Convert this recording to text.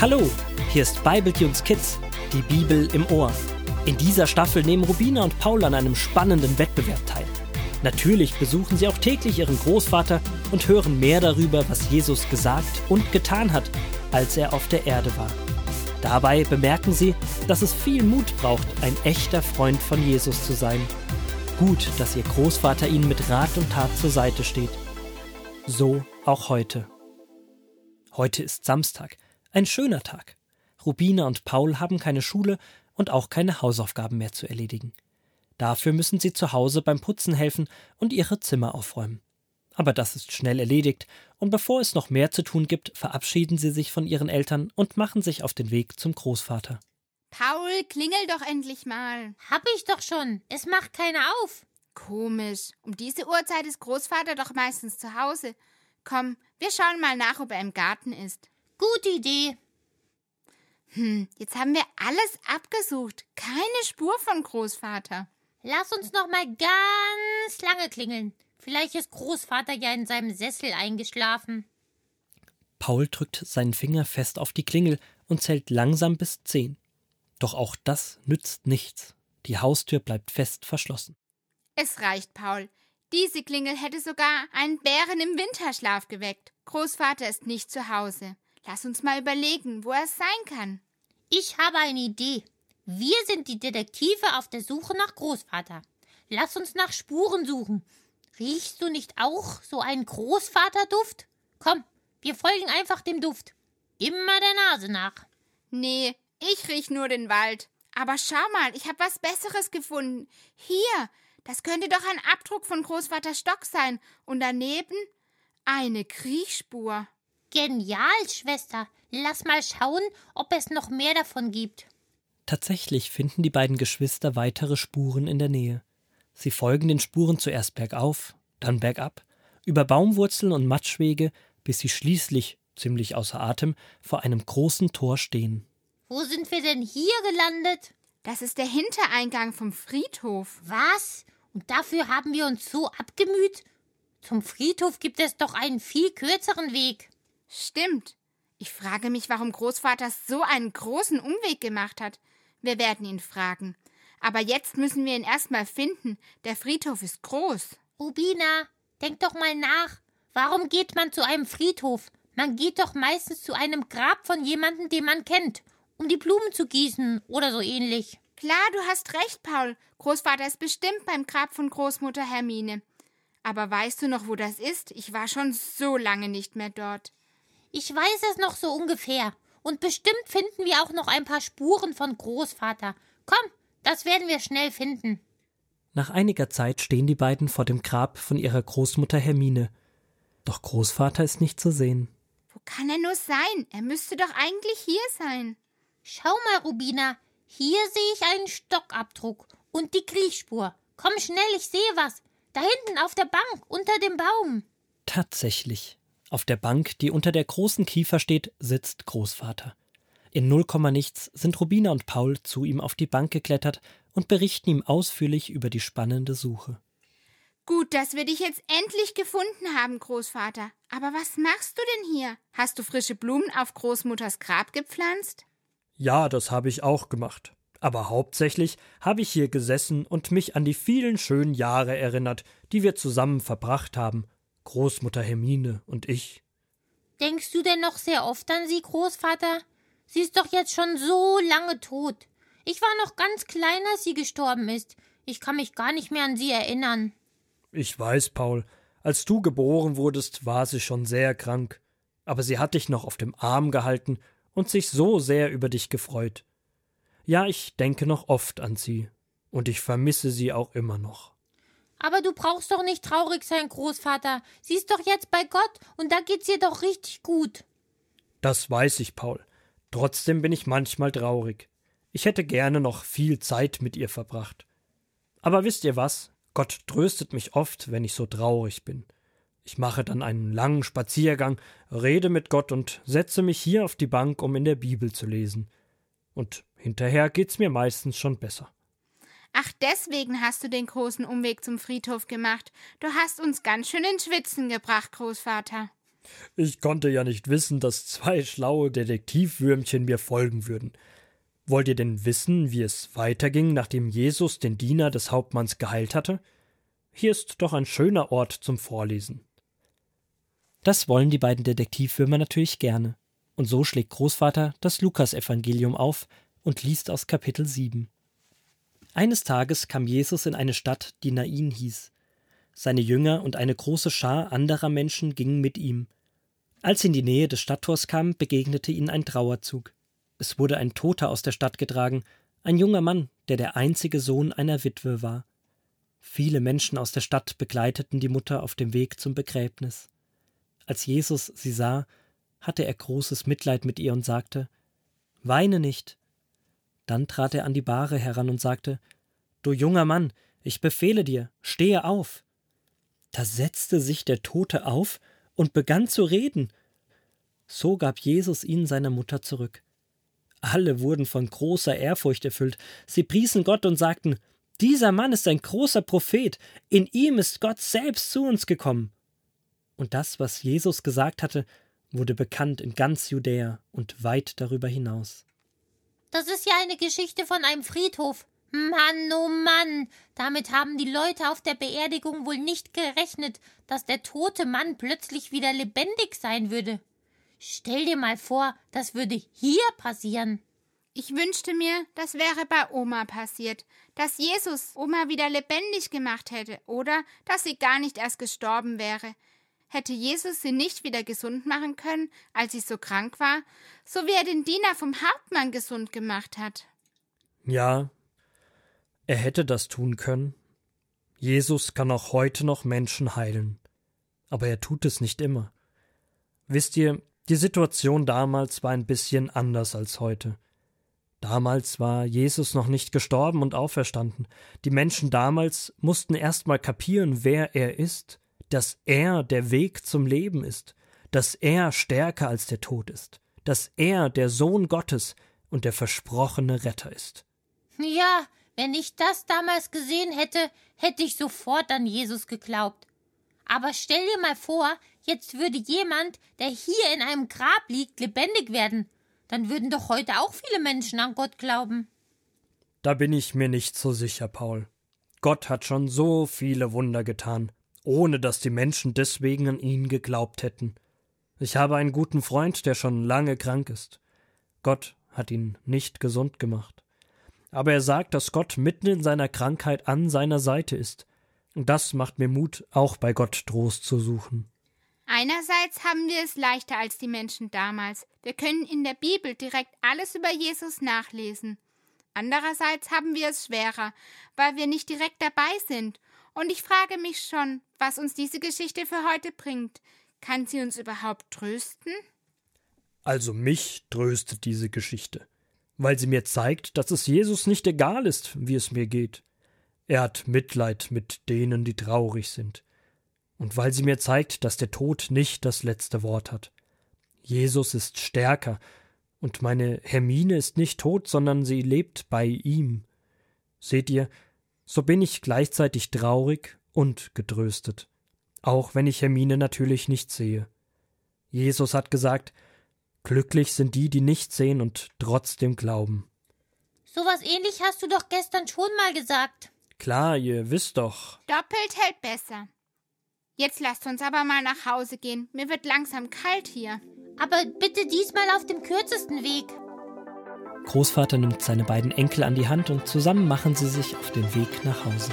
Hallo, hier ist Bibletunes Kids, die Bibel im Ohr. In dieser Staffel nehmen Rubina und Paul an einem spannenden Wettbewerb teil. Natürlich besuchen sie auch täglich ihren Großvater und hören mehr darüber, was Jesus gesagt und getan hat, als er auf der Erde war. Dabei bemerken sie, dass es viel Mut braucht, ein echter Freund von Jesus zu sein. Gut, dass ihr Großvater ihnen mit Rat und Tat zur Seite steht. So auch heute. Heute ist Samstag, ein schöner Tag. Rubina und Paul haben keine Schule und auch keine Hausaufgaben mehr zu erledigen. Dafür müssen sie zu Hause beim Putzen helfen und ihre Zimmer aufräumen. Aber das ist schnell erledigt, und bevor es noch mehr zu tun gibt, verabschieden sie sich von ihren Eltern und machen sich auf den Weg zum Großvater. Paul, klingel doch endlich mal. Hab ich doch schon. Es macht keiner auf. Komisch. Um diese Uhrzeit ist Großvater doch meistens zu Hause. Komm, wir schauen mal nach, ob er im Garten ist. Gute Idee. Hm, jetzt haben wir alles abgesucht. Keine Spur von Großvater. Lass uns noch mal ganz lange klingeln. Vielleicht ist Großvater ja in seinem Sessel eingeschlafen. Paul drückt seinen Finger fest auf die Klingel und zählt langsam bis zehn. Doch auch das nützt nichts. Die Haustür bleibt fest verschlossen. Es reicht, Paul. Diese Klingel hätte sogar einen Bären im Winterschlaf geweckt. Großvater ist nicht zu Hause. Lass uns mal überlegen, wo er sein kann. Ich habe eine Idee. Wir sind die Detektive auf der Suche nach Großvater. Lass uns nach Spuren suchen. Riechst du nicht auch so einen Großvaterduft? Komm, wir folgen einfach dem Duft. Immer der Nase nach. Nee, ich riech nur den Wald. Aber schau mal, ich hab was Besseres gefunden. Hier, das könnte doch ein Abdruck von Großvater Stock sein. Und daneben eine Kriechspur. Genial, Schwester. Lass mal schauen, ob es noch mehr davon gibt. Tatsächlich finden die beiden Geschwister weitere Spuren in der Nähe. Sie folgen den Spuren zuerst bergauf, dann bergab, über Baumwurzeln und Matschwege, bis sie schließlich, ziemlich außer Atem, vor einem großen Tor stehen. Wo sind wir denn hier gelandet? Das ist der Hintereingang vom Friedhof. Was? Und dafür haben wir uns so abgemüht? Zum Friedhof gibt es doch einen viel kürzeren Weg. Stimmt. Ich frage mich, warum Großvater so einen großen Umweg gemacht hat. Wir werden ihn fragen. Aber jetzt müssen wir ihn erstmal finden. Der Friedhof ist groß. Rubina, denk doch mal nach. Warum geht man zu einem Friedhof? Man geht doch meistens zu einem Grab von jemandem, den man kennt, um die Blumen zu gießen oder so ähnlich. Klar, du hast recht, Paul. Großvater ist bestimmt beim Grab von Großmutter Hermine. Aber weißt du noch, wo das ist? Ich war schon so lange nicht mehr dort. Ich weiß es noch so ungefähr. Und bestimmt finden wir auch noch ein paar Spuren von Großvater. Komm, das werden wir schnell finden. Nach einiger Zeit stehen die beiden vor dem Grab von ihrer Großmutter Hermine. Doch Großvater ist nicht zu sehen. Wo kann er nur sein? Er müsste doch eigentlich hier sein. Schau mal, Rubina. Hier sehe ich einen Stockabdruck und die Kriechspur. Komm schnell, ich sehe was. Da hinten auf der Bank, unter dem Baum. Tatsächlich. Auf der Bank, die unter der großen Kiefer steht, sitzt Großvater. In Nullkomma nichts sind Rubina und Paul zu ihm auf die Bank geklettert und berichten ihm ausführlich über die spannende Suche. Gut, dass wir dich jetzt endlich gefunden haben, Großvater. Aber was machst du denn hier? Hast du frische Blumen auf Großmutters Grab gepflanzt? Ja, das habe ich auch gemacht. Aber hauptsächlich habe ich hier gesessen und mich an die vielen schönen Jahre erinnert, die wir zusammen verbracht haben Großmutter Hermine und ich. Denkst du denn noch sehr oft an sie, Großvater? Sie ist doch jetzt schon so lange tot. Ich war noch ganz klein, als sie gestorben ist. Ich kann mich gar nicht mehr an sie erinnern. Ich weiß, Paul. Als du geboren wurdest, war sie schon sehr krank. Aber sie hat dich noch auf dem Arm gehalten und sich so sehr über dich gefreut. Ja, ich denke noch oft an sie. Und ich vermisse sie auch immer noch. Aber du brauchst doch nicht traurig sein, Großvater. Sie ist doch jetzt bei Gott und da geht's ihr doch richtig gut. Das weiß ich, Paul. Trotzdem bin ich manchmal traurig. Ich hätte gerne noch viel Zeit mit ihr verbracht. Aber wisst ihr was? Gott tröstet mich oft, wenn ich so traurig bin. Ich mache dann einen langen Spaziergang, rede mit Gott und setze mich hier auf die Bank, um in der Bibel zu lesen. Und hinterher geht's mir meistens schon besser. Ach, deswegen hast du den großen Umweg zum Friedhof gemacht. Du hast uns ganz schön in Schwitzen gebracht, Großvater. Ich konnte ja nicht wissen, dass zwei schlaue Detektivwürmchen mir folgen würden. Wollt ihr denn wissen, wie es weiterging, nachdem Jesus den Diener des Hauptmanns geheilt hatte? Hier ist doch ein schöner Ort zum Vorlesen. Das wollen die beiden Detektivwürmer natürlich gerne. Und so schlägt Großvater das Lukasevangelium auf und liest aus Kapitel 7. Eines Tages kam Jesus in eine Stadt, die Nain hieß. Seine Jünger und eine große Schar anderer Menschen gingen mit ihm. Als sie in die Nähe des Stadttors kamen, begegnete ihnen ein Trauerzug. Es wurde ein Toter aus der Stadt getragen, ein junger Mann, der der einzige Sohn einer Witwe war. Viele Menschen aus der Stadt begleiteten die Mutter auf dem Weg zum Begräbnis. Als Jesus sie sah, hatte er großes Mitleid mit ihr und sagte Weine nicht. Dann trat er an die Bahre heran und sagte Du junger Mann, ich befehle dir, stehe auf. Da setzte sich der Tote auf und begann zu reden. So gab Jesus ihn seiner Mutter zurück. Alle wurden von großer Ehrfurcht erfüllt. Sie priesen Gott und sagten: Dieser Mann ist ein großer Prophet. In ihm ist Gott selbst zu uns gekommen. Und das, was Jesus gesagt hatte, wurde bekannt in ganz Judäa und weit darüber hinaus. Das ist ja eine Geschichte von einem Friedhof. Mann, oh Mann, damit haben die Leute auf der Beerdigung wohl nicht gerechnet, dass der tote Mann plötzlich wieder lebendig sein würde. Stell dir mal vor, das würde hier passieren. Ich wünschte mir, das wäre bei Oma passiert, dass Jesus Oma wieder lebendig gemacht hätte oder dass sie gar nicht erst gestorben wäre. Hätte Jesus sie nicht wieder gesund machen können, als sie so krank war, so wie er den Diener vom Hauptmann gesund gemacht hat? Ja, er hätte das tun können. Jesus kann auch heute noch Menschen heilen. Aber er tut es nicht immer. Wisst ihr, die Situation damals war ein bisschen anders als heute. Damals war Jesus noch nicht gestorben und auferstanden. Die Menschen damals mussten erst mal kapieren, wer er ist, dass er der Weg zum Leben ist, dass er stärker als der Tod ist, dass er der Sohn Gottes und der versprochene Retter ist. Ja, wenn ich das damals gesehen hätte, hätte ich sofort an Jesus geglaubt. Aber stell dir mal vor, jetzt würde jemand, der hier in einem Grab liegt, lebendig werden. Dann würden doch heute auch viele Menschen an Gott glauben. Da bin ich mir nicht so sicher, Paul. Gott hat schon so viele Wunder getan, ohne dass die Menschen deswegen an ihn geglaubt hätten. Ich habe einen guten Freund, der schon lange krank ist. Gott hat ihn nicht gesund gemacht aber er sagt, dass Gott mitten in seiner Krankheit an seiner Seite ist. Und das macht mir Mut, auch bei Gott Trost zu suchen. Einerseits haben wir es leichter als die Menschen damals. Wir können in der Bibel direkt alles über Jesus nachlesen. Andererseits haben wir es schwerer, weil wir nicht direkt dabei sind. Und ich frage mich schon, was uns diese Geschichte für heute bringt. Kann sie uns überhaupt trösten? Also mich tröstet diese Geschichte weil sie mir zeigt, dass es Jesus nicht egal ist, wie es mir geht. Er hat Mitleid mit denen, die traurig sind. Und weil sie mir zeigt, dass der Tod nicht das letzte Wort hat. Jesus ist stärker, und meine Hermine ist nicht tot, sondern sie lebt bei ihm. Seht ihr, so bin ich gleichzeitig traurig und getröstet, auch wenn ich Hermine natürlich nicht sehe. Jesus hat gesagt, Glücklich sind die, die nicht sehen und trotzdem glauben. So was ähnlich hast du doch gestern schon mal gesagt. Klar, ihr wisst doch. Doppelt hält besser. Jetzt lasst uns aber mal nach Hause gehen. Mir wird langsam kalt hier. Aber bitte diesmal auf dem kürzesten Weg. Großvater nimmt seine beiden Enkel an die Hand und zusammen machen sie sich auf den Weg nach Hause.